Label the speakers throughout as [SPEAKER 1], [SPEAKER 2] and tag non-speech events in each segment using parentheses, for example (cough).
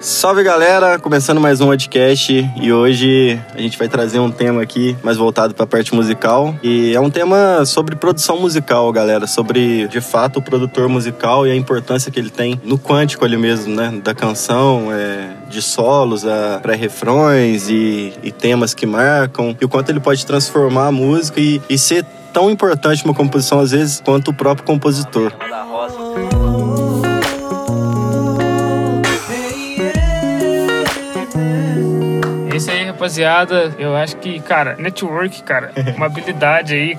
[SPEAKER 1] Salve galera, começando mais um podcast e hoje a gente vai trazer um tema aqui mais voltado para a parte musical. E é um tema sobre produção musical, galera, sobre de fato o produtor musical e a importância que ele tem no quântico ali mesmo, né, da canção, é, de solos, a pré-refrões e, e, temas que marcam e o quanto ele pode transformar a música e, e ser tão importante uma composição às vezes quanto o próprio compositor.
[SPEAKER 2] Rapaziada, eu acho que, cara, network, cara, uma habilidade aí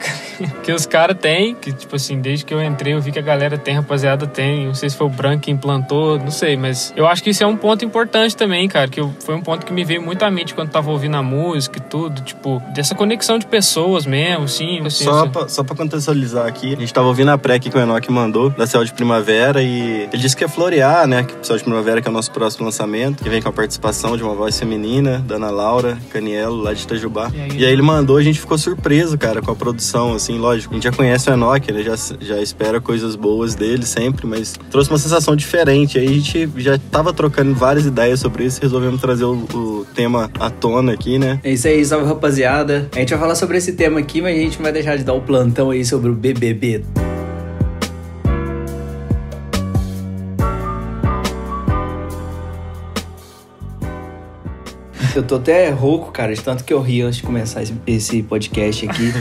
[SPEAKER 2] (laughs) que os caras têm, que, tipo assim, desde que eu entrei eu vi que a galera tem, rapaziada tem. Não sei se foi o Branco que implantou, não sei, mas eu acho que isso é um ponto importante também, cara, que eu, foi um ponto que me veio muito à mente quando tava ouvindo a música e tudo, tipo, dessa conexão de pessoas mesmo, assim. assim
[SPEAKER 1] só, assim. Pra, só pra contextualizar aqui, a gente tava ouvindo a pré que o Enoch mandou, da Céu de Primavera, e ele disse que ia florear, né, que o Céu de Primavera que é o nosso próximo lançamento, que vem com a participação de uma voz feminina, da Ana Laura, Canielo, lá de Itajubá. E aí, e aí ele mandou, a gente ficou surpreso, cara, com a produção, assim, lógico. A gente já conhece o Enoch, ele já, já espera coisas boas dele sempre, mas trouxe uma sensação diferente. Aí a gente já tava trocando várias ideias sobre isso, resolvemos trazer o, o tema à tona aqui, né?
[SPEAKER 3] É isso aí, salve rapaziada. A gente vai falar sobre esse tema aqui, mas a gente vai deixar de dar o plantão aí sobre o BBB. Eu tô até rouco, cara, de tanto que eu ri antes de começar esse, esse podcast aqui.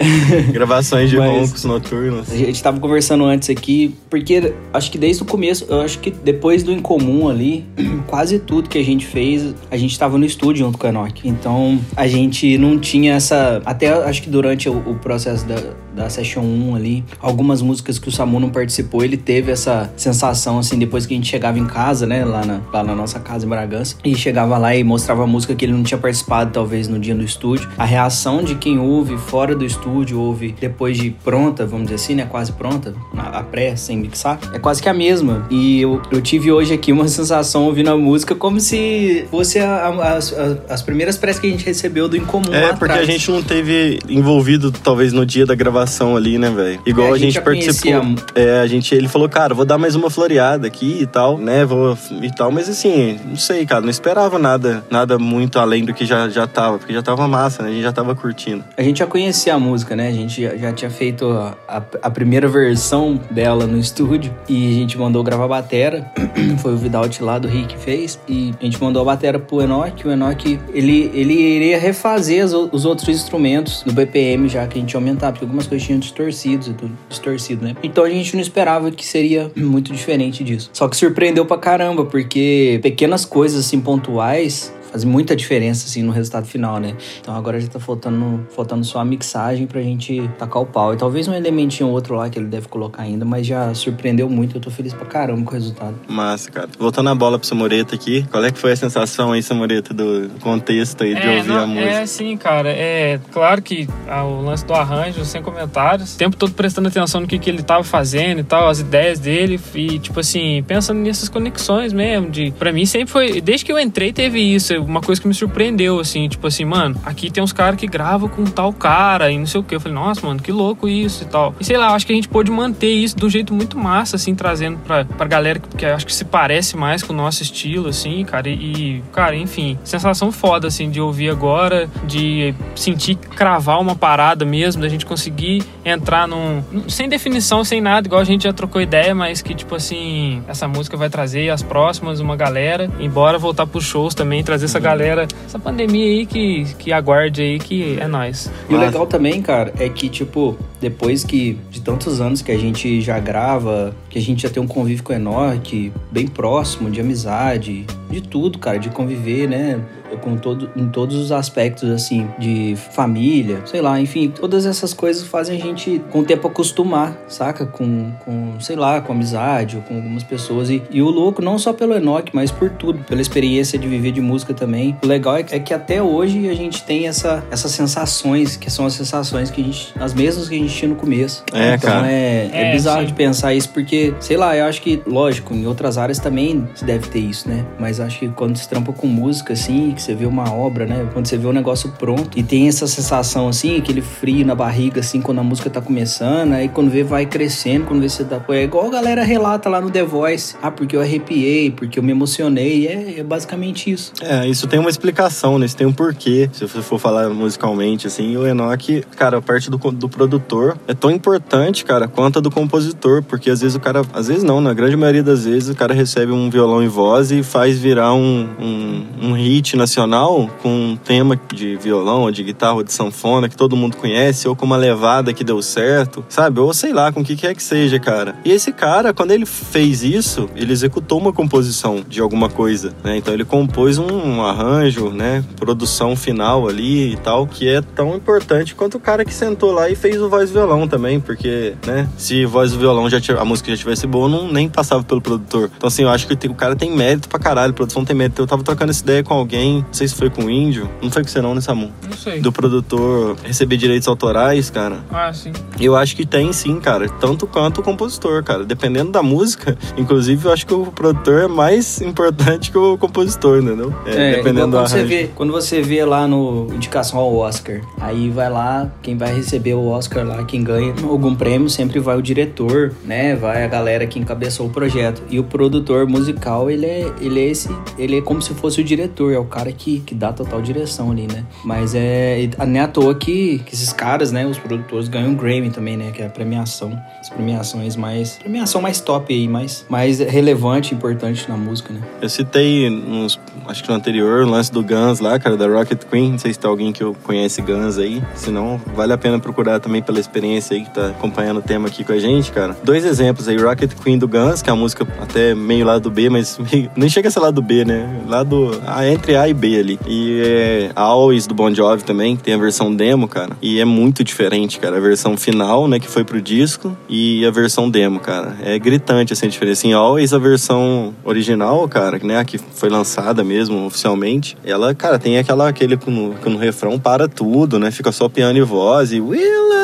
[SPEAKER 3] (laughs)
[SPEAKER 1] Gravações de Mas roncos noturnos.
[SPEAKER 3] A gente tava conversando antes aqui, porque acho que desde o começo, eu acho que depois do Incomum ali, (clears throat) quase tudo que a gente fez, a gente tava no estúdio junto com a Enoch. Então, a gente não tinha essa... Até acho que durante o, o processo da, da Session 1 ali, algumas músicas que o Samu não participou, ele teve essa sensação, assim, depois que a gente chegava em casa, né, lá na, lá na nossa casa em Bragança, e chegava lá e mostrava música que ele não tinha participado, talvez, no dia do estúdio. A reação de quem ouve fora do estúdio, ouve depois de pronta, vamos dizer assim, né? Quase pronta, a pré, sem mixar, é quase que a mesma. E eu, eu tive hoje aqui uma (laughs) sensação ouvindo a música como se fosse a, a, as, as primeiras press que a gente recebeu do Incomum
[SPEAKER 1] É, porque
[SPEAKER 3] atrás.
[SPEAKER 1] a gente não teve envolvido, talvez, no dia da gravação ali, né, velho? Igual é, a, gente, a gente participou. É, a gente, ele falou, cara, vou dar mais uma floreada aqui e tal, né? Vou e tal, mas assim, não sei, cara, não esperava nada, nada muito além do que já, já tava, porque já tava massa, né? A gente já tava curtindo.
[SPEAKER 3] A gente já conhecia a música, né? A gente já, já tinha feito a, a, a, primeira versão dela no estúdio e a gente mandou gravar a batera. (clears throat) Foi o Vidalt lá do Rick que fez. E a gente mandou a batera pro Enoch. O Enoch, ele, ele iria refazer as, os outros instrumentos do BPM já que a gente ia aumentar, porque algumas coisas tinham e tudo distorcido, né? Então a gente não esperava que seria muito diferente disso. Só que surpreendeu pra caramba, porque pequenas coisas assim pontuais faz muita diferença, assim, no resultado final, né? Então agora já tá faltando, faltando só a mixagem pra gente tacar o pau. E talvez um elementinho outro lá que ele deve colocar ainda, mas já surpreendeu muito. Eu tô feliz pra caramba com o resultado.
[SPEAKER 1] Massa, cara. Voltando a bola pro Samoreta aqui, qual é que foi a sensação aí, Samoreta, do contexto aí de é, ouvir não, a música?
[SPEAKER 2] É, sim, cara. É claro que ah, o lance do arranjo, sem comentários, o tempo todo prestando atenção no que, que ele tava fazendo e tal, as ideias dele e, tipo assim, pensando nessas conexões mesmo. De, pra mim sempre foi, desde que eu entrei teve isso uma coisa que me surpreendeu, assim, tipo assim, mano, aqui tem uns caras que gravam com tal cara e não sei o que. Eu falei, nossa, mano, que louco isso e tal. E sei lá, acho que a gente pôde manter isso de um jeito muito massa, assim, trazendo pra, pra galera que, que acho que se parece mais com o nosso estilo, assim, cara. E, e, cara, enfim, sensação foda, assim, de ouvir agora, de sentir cravar uma parada mesmo, da gente conseguir entrar num. sem definição, sem nada, igual a gente já trocou ideia, mas que, tipo assim, essa música vai trazer as próximas uma galera, embora voltar pros shows também, trazer essa galera, essa pandemia aí que, que aguarde aí que é nós.
[SPEAKER 3] E o legal também, cara, é que, tipo, depois que de tantos anos que a gente já grava, que a gente já tem um convívio com o Enoch, bem próximo, de amizade, de tudo, cara, de conviver, né? com todo, em todos os aspectos, assim, de família, sei lá, enfim, todas essas coisas fazem a gente, com o tempo, acostumar, saca? Com, com sei lá, com amizade ou com algumas pessoas. E, e o louco, não só pelo Enoch, mas por tudo, pela experiência de viver de música também. O legal é, é que até hoje a gente tem essa, essas sensações, que são as sensações que a gente, as mesmas que a gente tinha no começo.
[SPEAKER 1] É,
[SPEAKER 3] então
[SPEAKER 1] cara.
[SPEAKER 3] é, é, é bizarro sim. de pensar isso, porque, sei lá, eu acho que, lógico, em outras áreas também se deve ter isso, né? Mas acho que quando se trampa com música, assim, que você vê uma obra, né? Quando você vê o negócio pronto e tem essa sensação assim, aquele frio na barriga, assim, quando a música tá começando, aí quando vê vai crescendo, quando vê você tá. É igual a galera relata lá no The Voice. Ah, porque eu arrepiei, porque eu me emocionei. É, é basicamente isso.
[SPEAKER 1] É, isso tem uma explicação, né? Isso tem um porquê. Se você for falar musicalmente, assim, o Enoch, cara, a parte do, do produtor é tão importante, cara, quanto a do compositor, porque às vezes o cara. Às vezes não, na grande maioria das vezes o cara recebe um violão e voz e faz virar um, um, um hit nacional com um tema de violão, ou de guitarra, ou de sanfona que todo mundo conhece, ou com uma levada que deu certo, sabe? Ou sei lá, com o que quer que seja, cara. E esse cara, quando ele fez isso, ele executou uma composição de alguma coisa, né? Então ele compôs um arranjo, né? Produção final ali e tal, que é tão importante quanto o cara que sentou lá e fez o voz e violão também, porque, né? Se voz violão já a música já tivesse boa, não nem passava pelo produtor. Então assim, eu acho que o cara tem mérito pra caralho, a produção tem mérito. Eu tava trocando essa ideia com alguém, não sei se foi com o Índio, não foi com você não, né, Samu?
[SPEAKER 2] Não sei.
[SPEAKER 1] Do produtor receber direitos autorais, cara.
[SPEAKER 2] Ah, sim.
[SPEAKER 1] Eu acho que tem sim, cara. Tanto quanto o compositor, cara. Dependendo da música, (laughs) inclusive eu acho que o produtor é mais importante que o compositor, entendeu?
[SPEAKER 3] É, dependendo quando você vê Quando você vê lá no indicação ao Oscar, aí vai lá, quem vai receber o Oscar lá, quem ganha algum prêmio, sempre vai o diretor, né? Vai a galera que encabeçou o projeto. E o produtor musical, ele é, ele é esse, ele é como se fosse o diretor, é o cara que, que dá total direção ali, né? Mas é, não é à toa que, que esses caras, né, os produtores ganham um Grammy também, né, que é a premiação, as premiações mais, premiação mais top aí, mais, mais relevante, importante na música, né?
[SPEAKER 1] Eu citei, nos, acho que no anterior, o lance do Guns lá, cara, da Rocket Queen, não sei se tem alguém que conhece Guns aí, se não, vale a pena procurar também pela experiência aí que tá acompanhando o tema aqui com a gente, cara. Dois exemplos aí, Rocket Queen do Guns, que é uma música até meio lado B, mas (laughs) meio, nem chega a ser lado B, né? Lado A, entre A e B ali. E é Always do Bon Jovi também, que tem a versão demo, cara. E é muito diferente, cara. A versão final, né, que foi pro disco, e a versão demo, cara. É gritante, assim, a diferença. Assim, Always, a versão original, cara, né, a que foi lançada mesmo, oficialmente, ela, cara, tem aquela, aquele que no, refrão para tudo, né? Fica só piano e voz, e you.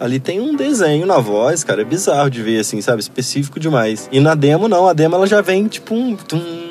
[SPEAKER 1] Ali tem um desenho na voz, cara. É bizarro de ver, assim, sabe? Específico demais. E na demo, não. A demo, ela já vem, tipo, um... Tum,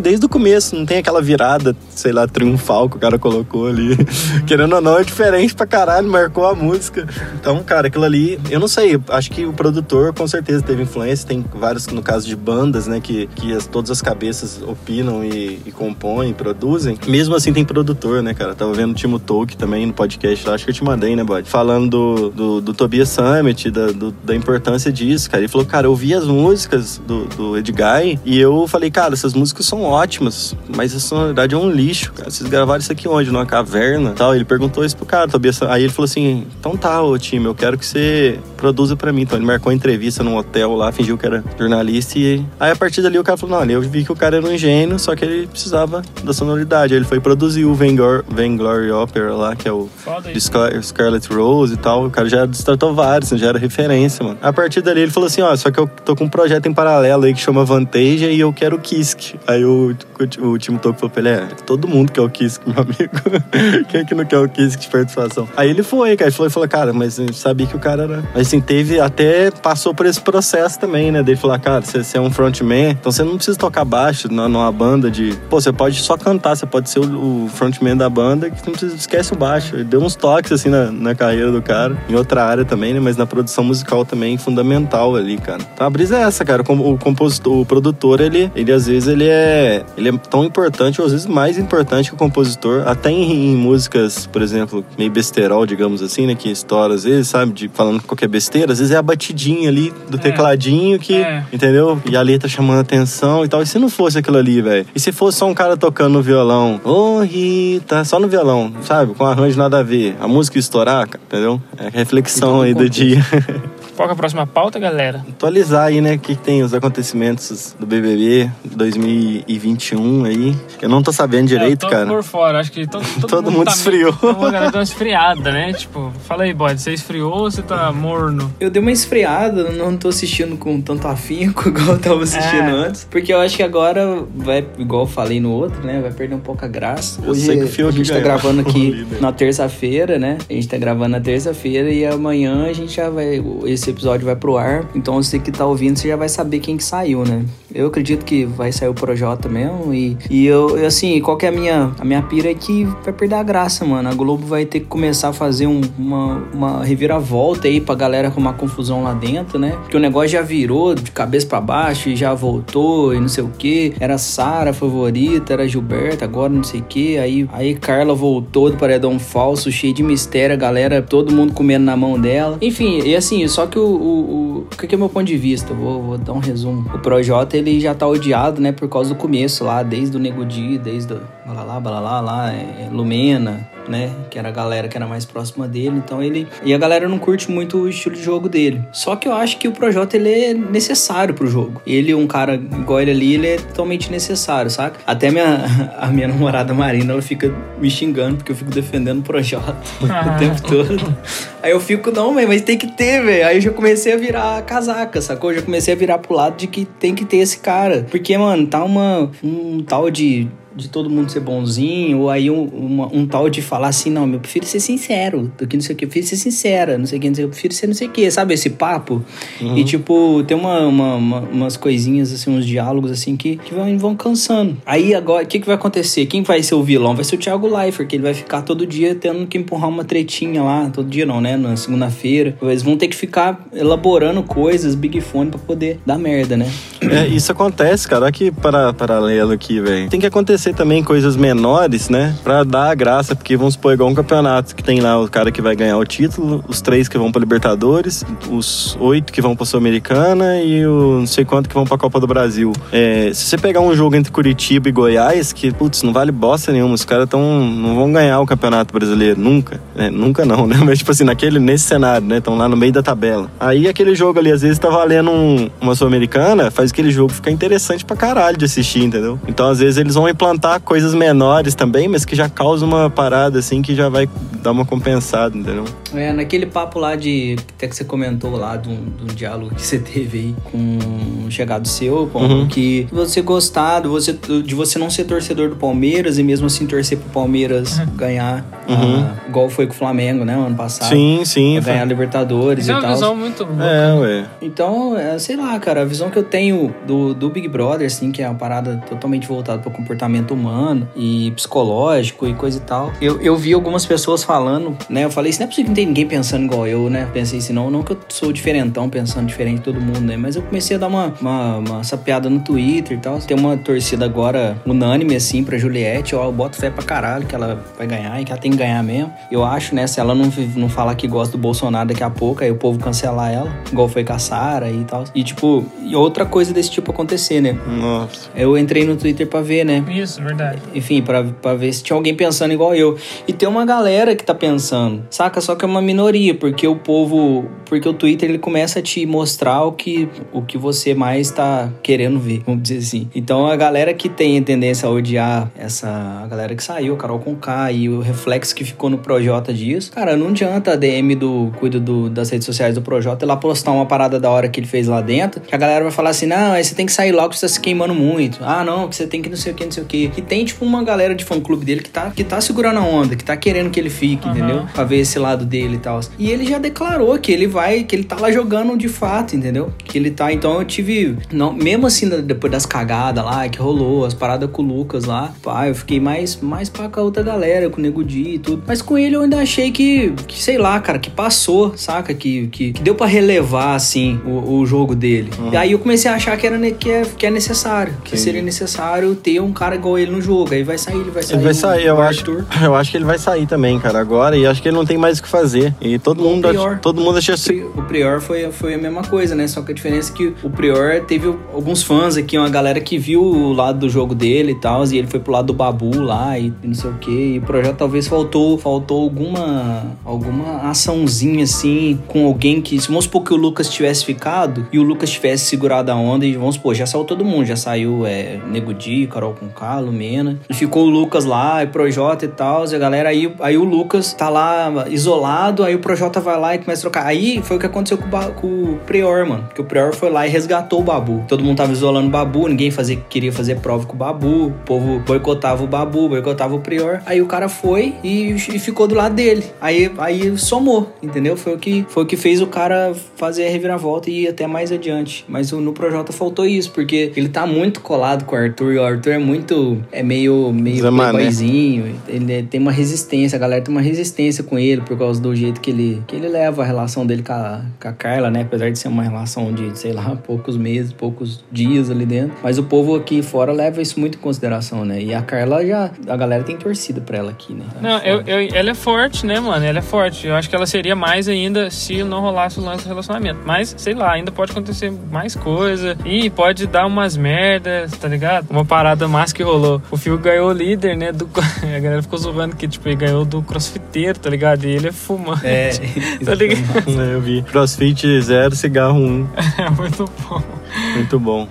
[SPEAKER 1] desde o começo, não tem aquela virada, sei lá, triunfal que o cara colocou ali. (laughs) Querendo ou não, é diferente pra caralho, marcou a música. Então, cara, aquilo ali, eu não sei, acho que o produtor com certeza teve influência, tem vários, no caso de bandas, né, que, que as, todas as cabeças opinam e, e compõem, produzem. Mesmo assim tem produtor, né, cara? Tava vendo o Timo Tolk também no podcast lá, acho que eu te mandei, né, Bode? Falando do, do, do Tobias Summit, da, do, da importância disso, cara. Ele falou, cara, eu vi as músicas do, do Edguy e eu falei, cara, essas músicas são ótimas, mas a sonoridade é um lixo, cara. Vocês gravaram isso aqui onde? Numa caverna tal? Ele perguntou isso pro cara, Tobias. Aí ele falou assim: então tá, ô time, eu quero que você produza pra mim. Então ele marcou uma entrevista num hotel lá, fingiu que era jornalista. E aí a partir dali o cara falou: não, eu vi que o cara era um gênio, só que ele precisava da sonoridade. Aí ele foi produzir o Vainglory Opera lá, que é o de Scar Scarlet Rose e tal. O cara já destratou vários, já era referência, mano. A partir dali ele falou assim: ó, só que eu tô com um projeto em paralelo aí que chama Vantage e eu quero o Kisk. Aí o, o, o time Toco falou pra ele: é, todo mundo quer o Kisk, (laughs) meu amigo. Quem é que não quer o Kisk de participação? Aí ele foi, cara. Ele falou, falou cara, mas sabia que o cara era. Mas assim, teve até. Passou por esse processo também, né? Dele falar, cara, você, você é um frontman, então você não precisa tocar baixo numa banda de. Pô, você pode só cantar, você pode ser o, o frontman da banda, que não precisa, esquece o baixo. Ele deu uns toques, assim, na, na carreira do cara, em outra área também, né? Mas na produção musical também, fundamental ali, cara. Então a brisa é essa, cara. O, o compositor, o produtor, ele, ele às vezes ele é, ele é tão importante, ou às vezes mais importante que o compositor, até em, em músicas, por exemplo, meio besterol, digamos assim, né? Que estoura às vezes, sabe? De, falando qualquer besteira, às vezes é a batidinha ali do
[SPEAKER 2] É.
[SPEAKER 1] tecladinho que,
[SPEAKER 2] É.
[SPEAKER 1] entendeu? E a letra chamando atenção e tal. E se não fosse aquilo ali, velho? E se fosse só um cara tocando no violão? Ô, Rita, só no violão, sabe? Com arranjo nada a ver. A música estourar, cara, entendeu? É a reflexão aí do dia. (laughs)
[SPEAKER 2] Qual que é a próxima pauta, galera?
[SPEAKER 1] atualizar aí, né, o que tem os acontecimentos do BBB 2021 aí. Eu não tô sabendo direito,
[SPEAKER 2] É, eu tô
[SPEAKER 1] cara.
[SPEAKER 2] por fora, acho que todo, (laughs) todo,
[SPEAKER 1] Todo mundo
[SPEAKER 2] tá
[SPEAKER 1] esfriou.
[SPEAKER 2] Meio, todo mundo uma esfriada, né? Tipo, fala aí, bode, você esfriou ou você tá morno?
[SPEAKER 3] Eu dei uma esfriada, não tô assistindo com tanto afinco (laughs) igual eu tava assistindo
[SPEAKER 2] É.
[SPEAKER 3] antes. Porque eu acho que agora vai, igual eu falei no outro, né? Vai perder um pouco a graça.
[SPEAKER 1] Eu
[SPEAKER 3] Hoje
[SPEAKER 1] sei que o
[SPEAKER 3] a gente tá gravando aqui (laughs) na terça-feira, né? A gente tá gravando na terça-feira e amanhã a gente já vai. Esse episódio vai pro ar. Então você que tá ouvindo, você já vai saber quem que saiu, né? Eu acredito que vai sair o Projota mesmo. E, e eu, assim, qual que é a minha, a minha pira é que vai perder a graça, mano. A Globo vai ter que começar a fazer um, uma, uma reviravolta aí pra galera arrumar confusão lá dentro, né? Porque o negócio já virou de cabeça para baixo e já voltou e não sei o que. Era Sara favorita, era Gilberta, agora não sei o que. Aí, aí Carla voltou do paredão falso, cheio de mistério, a galera, todo mundo comendo na mão dela. Enfim, e assim, só que o, o, o, que é o meu ponto de vista? Vou, vou dar um resumo. O Projota, ele já tá odiado, né, por causa do começo lá, desde o Nego Di, desde o balalá, balalá, lá, é, Lumena, né? Que era a galera que era mais próxima dele. Então ele. E a galera não curte muito o estilo de jogo dele. Só que eu acho que o Projota ele é necessário pro jogo. Ele, um cara igual ele ali, ele é totalmente necessário, saca? Até minha, (laughs) a minha namorada Marina, ela fica me xingando porque eu fico defendendo o Projota (laughs) o tempo todo. Aí eu fico, não, mas tem que ter, velho. Aí eu já comecei a virar casaca, sacou? Eu já comecei a virar pro lado de que tem que ter esse cara. Porque, mano, tá uma, um tal de de todo mundo ser bonzinho, ou aí um, uma, um tal de falar assim, não, eu prefiro ser sincero, do que não sei o que, eu prefiro ser sincera, não sei o que, não sei, eu prefiro ser não sei o que, sabe? Esse papo. Uhum. E tipo, tem uma, uma, uma, umas coisinhas, assim, uns diálogos assim que, que vão, vão cansando. Aí agora, o que, que vai acontecer? Quem vai ser o vilão? Vai ser o Thiago Leifert, que ele vai ficar todo dia tendo que empurrar uma tretinha lá, todo dia não, né? Na segunda-feira. Eles vão ter que ficar elaborando coisas, Big Fone, pra poder dar merda, né?
[SPEAKER 1] É, isso acontece, cara. Olha que para, paralelo aqui, velho. Tem que acontecer acontecer também coisas menores, né? Pra dar a graça, porque vamos supor igual um campeonato que tem lá o cara que vai ganhar o título, os três que vão pra Libertadores, os oito que vão pra Sul-Americana e o não sei quanto que vão pra Copa do Brasil. É, se você pegar um jogo entre Curitiba e Goiás, que, putz, não vale bosta nenhuma, os caras tão, não vão ganhar o Campeonato Brasileiro, nunca. É, nunca não, (laughs) né? Mas, tipo assim, naquele, nesse cenário, né? Estão lá no meio da tabela. Aí aquele jogo ali, às vezes, tá valendo um, uma Sul-Americana, faz aquele jogo ficar interessante pra caralho de assistir, entendeu? Então, às vezes, eles vão implantar plantar coisas menores também, mas que já causa uma parada assim que já vai dar uma compensada, entendeu?
[SPEAKER 3] É, naquele papo lá de. Até que você comentou lá de um, de um diálogo que você (laughs) teve aí com um chegado seu, uhum. que você gostar de você, de você não ser torcedor do Palmeiras e mesmo assim torcer pro Palmeiras uhum. ganhar, uhum. Ah, igual foi com o Flamengo, né, ano passado.
[SPEAKER 1] Sim, sim.
[SPEAKER 3] Ganhar foi. Libertadores
[SPEAKER 2] é
[SPEAKER 3] e tal. É
[SPEAKER 2] uma visão muito boa.
[SPEAKER 1] É, ué.
[SPEAKER 3] Então, é, sei lá, cara, a visão que eu tenho do, do Big Brother, assim, que é uma parada totalmente voltada pro comportamento humano e psicológico e coisa e tal. Eu, eu vi algumas pessoas falando, né? Eu falei, isso não é possível que não tem ninguém pensando igual eu, né? Pensei assim, não, não que eu sou diferentão pensando diferente de todo mundo, né? Mas eu comecei a dar uma, uma, uma sapeada no Twitter e tal. Tem uma torcida agora unânime, assim, pra Juliette. Ó, eu boto fé pra caralho que ela vai ganhar e que ela tem que ganhar mesmo. Eu acho, né? Se ela não, não falar que gosta do Bolsonaro daqui a pouco, aí o povo cancelar ela, igual foi com a Sarah e tal. E, tipo, e outra coisa desse tipo acontecer, né?
[SPEAKER 1] Nossa.
[SPEAKER 3] Eu entrei no Twitter pra ver, né?
[SPEAKER 2] Isso, verdade.
[SPEAKER 3] Enfim, pra, pra ver se tinha alguém pensando igual eu. E tem uma galera que tá pensando, saca? Só que é uma minoria, porque o povo. Porque o Twitter ele começa a te mostrar o que, o que você mais tá querendo ver, vamos dizer assim. Então a galera que tem a tendência a odiar essa. A galera que saiu, Carol com K e o reflexo que ficou no Projota disso, cara, não adianta a DM do cuido do, das redes sociais do Projota lá postar uma parada da hora que ele fez lá dentro, que a galera vai falar assim: não, aí você tem que sair logo que você tá se queimando muito. Ah, não, que você tem que não sei o que, não sei o que. E tem, tipo, uma galera de fã clube dele que tá, que tá segurando a onda, que tá querendo que ele fique, uhum. entendeu? Pra ver esse lado dele e tal. E ele já declarou que ele vai, que ele tá lá jogando de fato, entendeu? Que ele tá. Então eu tive. Não, mesmo assim, depois das cagadas lá, que rolou, as paradas com o Lucas lá, pá, eu fiquei mais, mais pra com a outra galera, com o Nego Di e tudo. Mas com ele eu ainda achei que, que sei lá, cara, que passou, saca? Que, que, que deu para relevar, assim, o, o jogo dele. Uhum. E aí eu comecei a achar que, era, que, é, que é necessário, que Entendi. seria necessário ter um cara igual ele no jogo. Aí vai sair, ele vai sair.
[SPEAKER 1] Ele vai sair, eu acho. (laughs) Eu acho que ele vai sair também, cara, agora. E acho que ele não tem mais o que fazer. E todo mundo, Prior, todo mundo achou assim.
[SPEAKER 3] O Prior foi, foi a mesma coisa, né? Só que a diferença é que o Prior teve alguns fãs aqui, uma galera que viu o lado do jogo dele e tal, e ele foi pro lado do Babu lá e não sei o que. E o projeto talvez faltou, faltou alguma, alguma açãozinha assim com alguém que, vamos supor que o Lucas tivesse ficado e o Lucas tivesse segurado a onda e vamos supor, já saiu todo mundo, já saiu é, Nego Di, Carol com Carlo, Mena, e ficou o Lucas lá, e Projota e tal, e a galera aí, aí o Lucas tá lá isolado, aí o Projota vai lá e começa a trocar. Aí foi o que aconteceu com o, com o Prior, mano. Que o Prior foi lá e resgatou o Babu. Todo mundo tava isolando o Babu, ninguém fazia, queria fazer prova com o Babu. O povo boicotava o Babu, boicotava o Prior. Aí o cara foi e, e ficou do lado dele. Aí, aí somou, entendeu? Foi o, que, foi o que fez o cara fazer a reviravolta e ir até mais adiante. Mas o- no Projota faltou isso, porque ele tá muito colado com o Arthur. E o Arthur é muito. É meio, meio playboyzinho. Ele é- tem uma resistência, a galera tem uma resistência com ele por causa do jeito que ele, que ele leva a relação dele com a, com a Carla, né? Apesar de ser uma relação de, sei lá, poucos meses, poucos dias ali dentro. Mas o povo aqui fora leva isso muito em consideração, né? E a Carla já. A galera tem torcida pra ela aqui, né?
[SPEAKER 2] Não, eu, eu- ela é forte, né, mano? Ela é forte. Eu acho que ela seria mais ainda se não rolasse o lance do relacionamento. Mas, sei lá, ainda pode acontecer mais coisa. E pode dar umas merdas, tá ligado? Uma parada massa que rolou. O Phil ganhou o líder, né? Do, (laughs) a galera ficou zoando que, tipo, ele ganhou do crossfiteiro, tá ligado? E ele é fumante.
[SPEAKER 3] É, (laughs)
[SPEAKER 2] Tá ligado? (laughs)
[SPEAKER 1] Eu vi. Crossfit zero, cigarro um.
[SPEAKER 2] É muito bom.
[SPEAKER 1] Muito bom.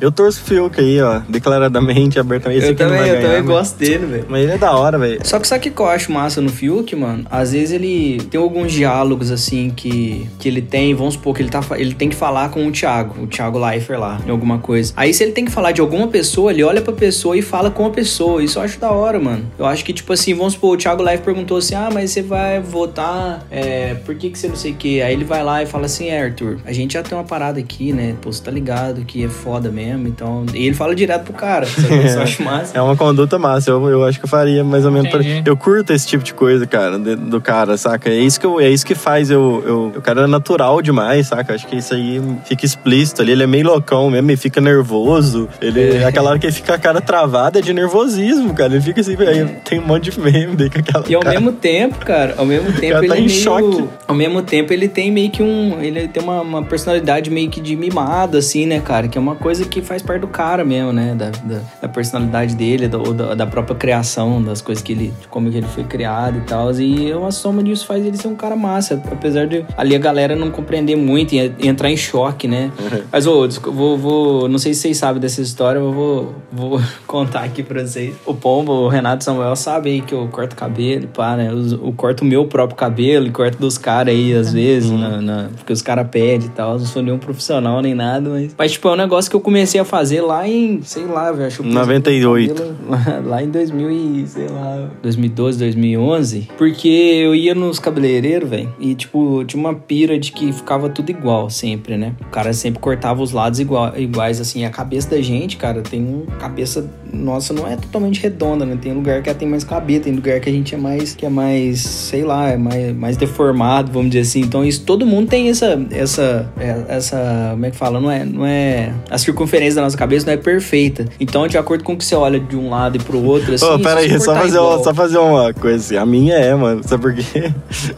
[SPEAKER 1] Eu torço o Fiuk aí, ó. Declaradamente, abertamente. Esse
[SPEAKER 3] eu também, eu
[SPEAKER 1] ganhar,
[SPEAKER 3] também
[SPEAKER 1] mas-
[SPEAKER 3] gosto dele, velho.
[SPEAKER 1] Mas ele é da hora, velho.
[SPEAKER 3] Só que sabe o que eu acho massa no Fiuk, mano? Às vezes ele tem alguns diálogos, assim, que, que ele tem, vamos supor que ele, tá, ele tem que falar com o Thiago, o Thiago Leifert lá, em alguma coisa. Aí se ele tem que falar de alguma pessoa, ele olha pra pessoa e fala com a pessoa. Isso eu acho da hora, mano. Eu acho que, tipo assim, vamos supor, o Thiago Leifert perguntou assim, ah, mas você vai votar, é, por que que você não sei o quê? Aí ele vai lá e fala assim, é, Arthur, a gente já tem uma parada aqui, né? Pô, você tá ligado que é foda mesmo, então... E ele fala direto pro cara, sabe? (laughs) Isso eu acho massa.
[SPEAKER 1] É uma conduta massa, eu, eu acho que eu faria mais ou menos.
[SPEAKER 2] Entendi.
[SPEAKER 1] Eu curto esse tipo de coisa, cara, de- do cara, saca? É isso que, eu, é isso que faz eu, eu. O cara é natural demais, saca? Acho que isso aí fica explícito ali. Ele é meio loucão mesmo, ele fica nervoso. Ele,
[SPEAKER 3] É.
[SPEAKER 1] Aquela hora que ele fica a cara travada é de nervosismo, cara. Ele fica assim, aí tem um monte de meme daí com aquela.
[SPEAKER 3] E ao
[SPEAKER 1] cara.
[SPEAKER 3] mesmo tempo, cara, ao mesmo (laughs) tempo
[SPEAKER 1] cara
[SPEAKER 3] ele
[SPEAKER 1] tá
[SPEAKER 3] é
[SPEAKER 1] em
[SPEAKER 3] meio...
[SPEAKER 1] choque.
[SPEAKER 3] Ao mesmo tempo ele tem meio que um... Ele tem uma, uma personalidade meio que de mimado, assim, né, cara? Que é uma coisa que faz parte do cara mesmo, né? Da, da, da personalidade dele, da, ou da, da própria criação, das coisas que ele... De como que ele foi criado e tal. E uma soma disso faz ele ser um cara massa. Apesar de ali a galera não compreender muito e entrar em choque, né? Mas, ô, desculpa, vou, vou... Não sei se vocês sabem dessa história, eu vou, vou (laughs) contar aqui pra vocês. O Pombo, o Renato Samuel, sabe aí que eu corto cabelo, pá, né? Eu, eu corto o meu próprio cabelo e corto dos caras aí, às vezes, na, na- porque os caras pedem e tal. Eu não sou nenhum profissional nem nada, mas... Mas, tipo, é um negócio que eu comecei a fazer lá em, sei lá, velho, acho que eu fiz
[SPEAKER 1] 98.
[SPEAKER 3] cabelo Lá, (laughs) lá em 2000 e, sei lá, 2012, 2011. Porque eu ia nos cabeleireiros, velho, e, tipo, tinha uma pira de que ficava tudo igual sempre, né? O cara sempre cortava os lados igual, iguais, assim. A cabeça da gente, cara, tem um... Cabeça nossa não é totalmente redonda, né? Tem lugar que ela tem mais cabelo, tem lugar que a gente é mais... Que é mais, sei lá, é mais, mais deformado, vamos dizer assim. Então, isso... Todo mundo tem essa... Essa... é- Essa... Como é que fala? Não é... Não é... A circunferência da nossa cabeça não é perfeita. Então, de acordo com o que você olha de um lado e pro outro, assim...
[SPEAKER 1] Ô,
[SPEAKER 3] se
[SPEAKER 1] pera aí,
[SPEAKER 3] você
[SPEAKER 1] só fazer,
[SPEAKER 3] igual-
[SPEAKER 1] uma, só fazer uma coisa assim. A minha é, mano. Sabe por quê?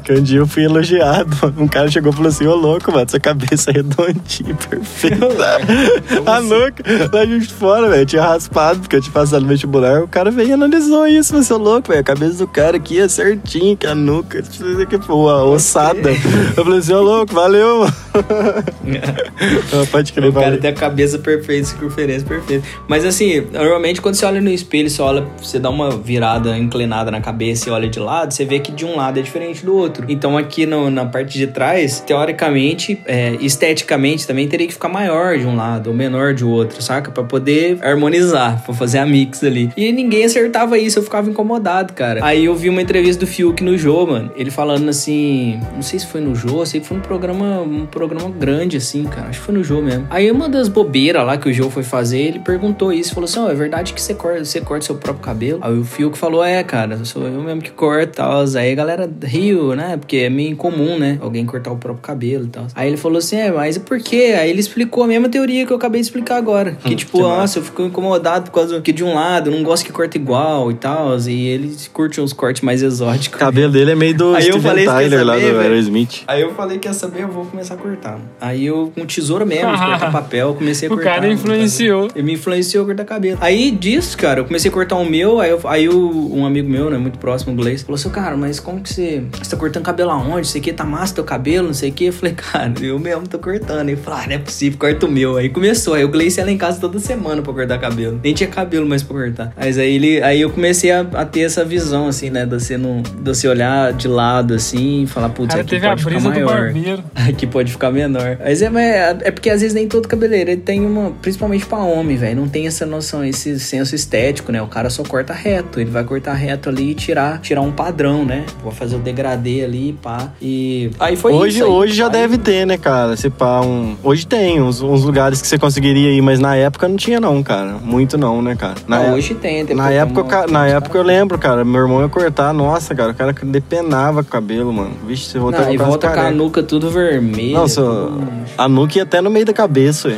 [SPEAKER 1] Que um dia eu fui elogiado. mano. Um cara chegou e falou assim: Ô louco, mano, sua cabeça é redondinha, (laughs) perfeita. (laughs) a nuca, lá de fora, velho. Tinha raspado, porque eu tinha passado no vestibular. O cara veio e analisou isso. Mas, ô louco, velho. A cabeça do cara aqui é certinho, que a nuca, isso aqui, pô, a ossada. Eu falei assim: ô louco, valeu, (laughs) Pode crer,
[SPEAKER 3] O cara tem a cabeça perfeita, circunferência perfeita. Mas assim, normalmente quando você olha no espelho, você olha, você dá uma virada inclinada na cabeça e olha de lado, você vê que de um lado é diferente do outro. Então aqui no- na parte de trás, teoricamente, é, esteticamente também teria que ficar maior de um lado ou menor de outro, saca? Pra poder harmonizar, pra fazer a mix ali. E ninguém acertava isso, eu ficava incomodado, cara. Aí eu vi uma entrevista do Fiuk no Jô, mano. Ele falando assim, não sei se foi no Jô, sei que foi um programa, um programa grande assim, cara. Acho que foi no Jô mesmo. Aí uma das bobeiras lá que o Jô foi fazer, ele perguntou isso, falou assim: "Ó, é verdade que você corta, você corta seu próprio cabelo?" Aí o Fiuk falou: "É, cara, sou eu mesmo que corto tal". Aí a galera riu, né? Porque é meio incomum, né? Alguém cortar o próprio cabelo e tal. Aí ele falou assim: "É, mas por quê?" Aí ele explicou a mesma teoria que eu acabei de explicar agora, que tipo,
[SPEAKER 1] que
[SPEAKER 3] nossa, eu fico incomodado por causa que de um lado, eu não gosto que corta igual e tal, e ele curte uns cortes mais exóticos.
[SPEAKER 1] O cabelo dele é meio do
[SPEAKER 3] Aí eu falei, "Você quer
[SPEAKER 1] Tyler lá
[SPEAKER 3] saber,
[SPEAKER 1] do
[SPEAKER 3] velho?"
[SPEAKER 1] Aerosmith.
[SPEAKER 3] Aí eu falei, quer saber, eu vou começar a cortar. Aí eu, com tesoura mesmo, de cortar (laughs) papel, eu comecei a
[SPEAKER 2] O
[SPEAKER 3] cortar.
[SPEAKER 2] cara cara influenciou.
[SPEAKER 3] Ele me influenciou a cortar cabelo. Aí disso, cara, eu comecei a cortar o meu, aí, eu, aí o, um amigo meu, né, muito próximo, o Gleice, falou assim, cara, mas como que você, você tá cortando cabelo aonde? Sei que tá massa teu cabelo, não sei o que. Eu falei, (laughs) cara, eu mesmo tô cortando. Ele falou, ah, não é possível, corta o meu. Aí começou, aí o Gleice ia lá em casa toda semana pra cortar cabelo. Nem tinha cabelo mais pra cortar. Mas aí ele, aí eu comecei a, a ter essa visão, assim, né, de você, não, de você olhar de lado, assim, e falar, putz, aqui
[SPEAKER 2] teve a
[SPEAKER 3] pode ficar maior.
[SPEAKER 2] barbeiro. (laughs)
[SPEAKER 3] Aqui pode ficar menor. Mas é, mas é, é porque às vezes nem todo cabeleireiro tem uma. Principalmente pra homem, velho. Não tem essa noção, esse senso estético, né? O cara só corta reto. Ele vai cortar reto ali e tirar, tirar um padrão, né? Vou fazer o degradê ali, pá. E. Aí foi
[SPEAKER 1] hoje,
[SPEAKER 3] isso. aí.
[SPEAKER 1] hoje já
[SPEAKER 3] Aí-
[SPEAKER 1] deve ter, né, cara? Se pá, um... Hoje tem uns, uns lugares que você conseguiria ir, mas na época não tinha, não, cara. Muito não, né, cara? Na
[SPEAKER 3] Não,
[SPEAKER 1] é-
[SPEAKER 3] hoje tem.
[SPEAKER 1] Na época,
[SPEAKER 3] uma- tem
[SPEAKER 1] na época eu lembro, cara, meu irmão ia cortar, nossa, cara, o cara depenava com o cabelo, mano. Vixe, você voltava
[SPEAKER 3] Não, e volta com a
[SPEAKER 1] careca.
[SPEAKER 3] nuca tudo vermelha.
[SPEAKER 1] Nossa,
[SPEAKER 3] tudo-
[SPEAKER 1] a nuca ia até no meio da cabeça, ué.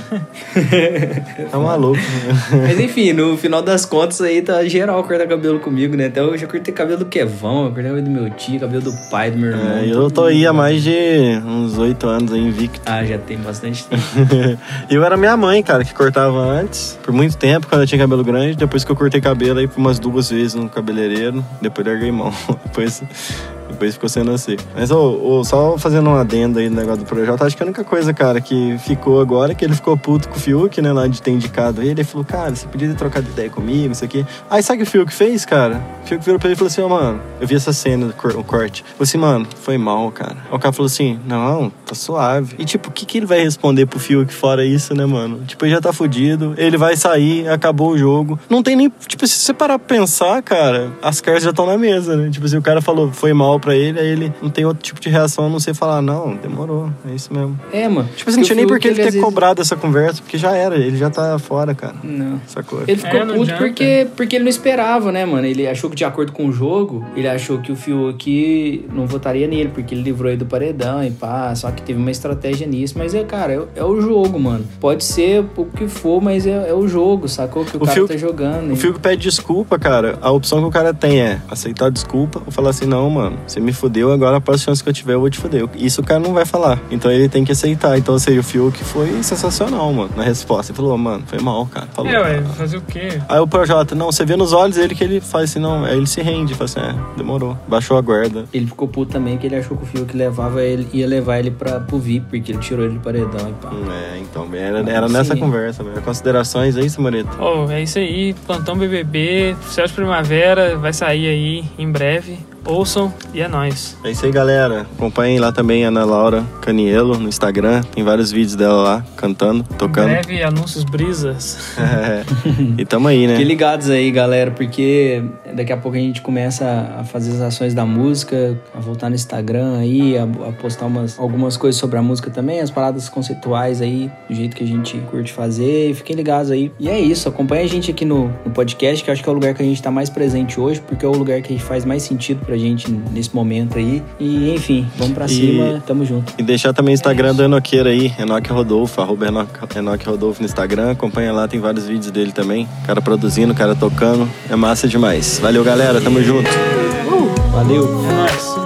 [SPEAKER 1] (laughs) tá maluco.
[SPEAKER 3] Mas enfim, no final das contas aí tá geral cortar cabelo comigo, né? Até hoje eu cortei cabelo do Kevão, eu cortei cabelo do meu tio, cabelo do pai do meu irmão.
[SPEAKER 1] É, eu tô aí há mais de uns oito anos aí, invicto.
[SPEAKER 3] Ah, já tem bastante (laughs) tempo.
[SPEAKER 1] E eu era minha mãe, cara, que cortava antes, por muito tempo, quando eu tinha cabelo grande. Depois que eu cortei cabelo aí por umas duas vezes no cabeleireiro, depois larguei mão. (laughs) depois, depois ficou sendo assim. Mas ô, ô, só fazendo um adendo aí no negócio do projeto, acho que a única coisa, cara, que ficou agora é que ele ficou puto com o Fiuk, né, lá de ter indicado ele. Ele falou, cara, você podia ter trocado ideia comigo, isso aqui. Aí sabe o que o Fiuk fez, cara? O Fiuk virou pra ele e falou assim, ó, mano, eu vi essa cena, o cor- o corte. Falei assim, mano, foi mal, cara. Aí o cara falou assim, não, tá suave. E tipo, o que, que ele vai responder pro Fiuk fora isso, né, mano? Tipo, ele já tá fudido, ele vai sair, acabou o jogo. Não tem nem. Tipo, se você parar pra pensar, cara, as cartas já estão na mesa, né? Tipo, se o cara falou foi mal pra ele, aí ele não tem outro tipo de reação a não ser falar, não, demorou, é isso mesmo.
[SPEAKER 3] É, mano.
[SPEAKER 1] Tipo, assim, não tinha nem por que ele ter
[SPEAKER 3] vezes-
[SPEAKER 1] cobrado essa conversa, porque já era, ele já tá fora, cara.
[SPEAKER 3] Não.
[SPEAKER 1] Sacou?
[SPEAKER 3] Ele ficou
[SPEAKER 2] É,
[SPEAKER 3] puto porque, porque ele não esperava, né, mano? Ele achou que, de acordo com o jogo, ele achou que o Fiuk não votaria nele, porque ele livrou ele do paredão e pá. Só que teve uma estratégia nisso. Mas é, cara, é, é o jogo, mano. Pode ser o que for, mas é, é o jogo, sacou? Que o,
[SPEAKER 1] O
[SPEAKER 3] cara
[SPEAKER 1] Fiuk-
[SPEAKER 3] tá jogando.
[SPEAKER 1] O? Fiuk pede desculpa, cara. A opção que o cara tem é aceitar a desculpa ou falar assim: não, mano, você me fudeu, agora a próxima chance que eu tiver eu vou te fuder. Isso o cara não vai falar. Então ele tem que aceitar. Então, seja, o Fiuk foi sensacional, mano, na resposta. Ele falou: mano, foi mal, cara. Falou.
[SPEAKER 2] É, ué, fazer o quê?
[SPEAKER 1] Aí o Projota, não, você vê nos olhos dele que ele faz assim, não, aí ele se rende, fala assim, é, demorou, baixou a guarda.
[SPEAKER 3] Ele ficou puto também, que ele achou que o Fiuk levava ele, ia levar ele pra, pro VIP, porque ele tirou ele do paredão e pá.
[SPEAKER 1] É, então, era, era nessa
[SPEAKER 3] Sim.
[SPEAKER 1] conversa, velho. Considerações aí, Samorito?
[SPEAKER 2] Oh, é isso aí, plantão BBB, Céu de Primavera, vai sair aí em breve. Ouçam e é nóis.
[SPEAKER 1] É isso aí, galera. Acompanhem lá também a Ana Laura Canielo no Instagram. Tem vários vídeos dela lá, cantando,
[SPEAKER 2] Em
[SPEAKER 1] tocando.
[SPEAKER 2] breve, anúncios brisas. (laughs)
[SPEAKER 1] É. E tamo aí, né?
[SPEAKER 3] Fiquem ligados aí, galera, porque daqui a pouco a gente começa a fazer as ações da música, a voltar no Instagram aí, a, a postar umas, algumas coisas sobre a música também, as paradas conceituais aí, do jeito que a gente curte fazer. E Fiquem ligados aí. E é isso, acompanha a gente aqui no, no podcast, que eu acho que é o lugar que a gente tá mais presente hoje, porque é o lugar que faz mais sentido pra gente nesse momento aí. E enfim, vamos pra
[SPEAKER 1] E-
[SPEAKER 3] cima, tamo junto.
[SPEAKER 1] E deixar também o Instagram do Enoqueiro aí, Enoque Rodolfo, arroba Enoque, Enoque Rodolfo no Instagram. Acompanha lá, tem vários vídeos dele também. Cara produzindo, cara tocando. É massa demais. Valeu, galera. Tamo junto.
[SPEAKER 3] Valeu!
[SPEAKER 2] É nóis.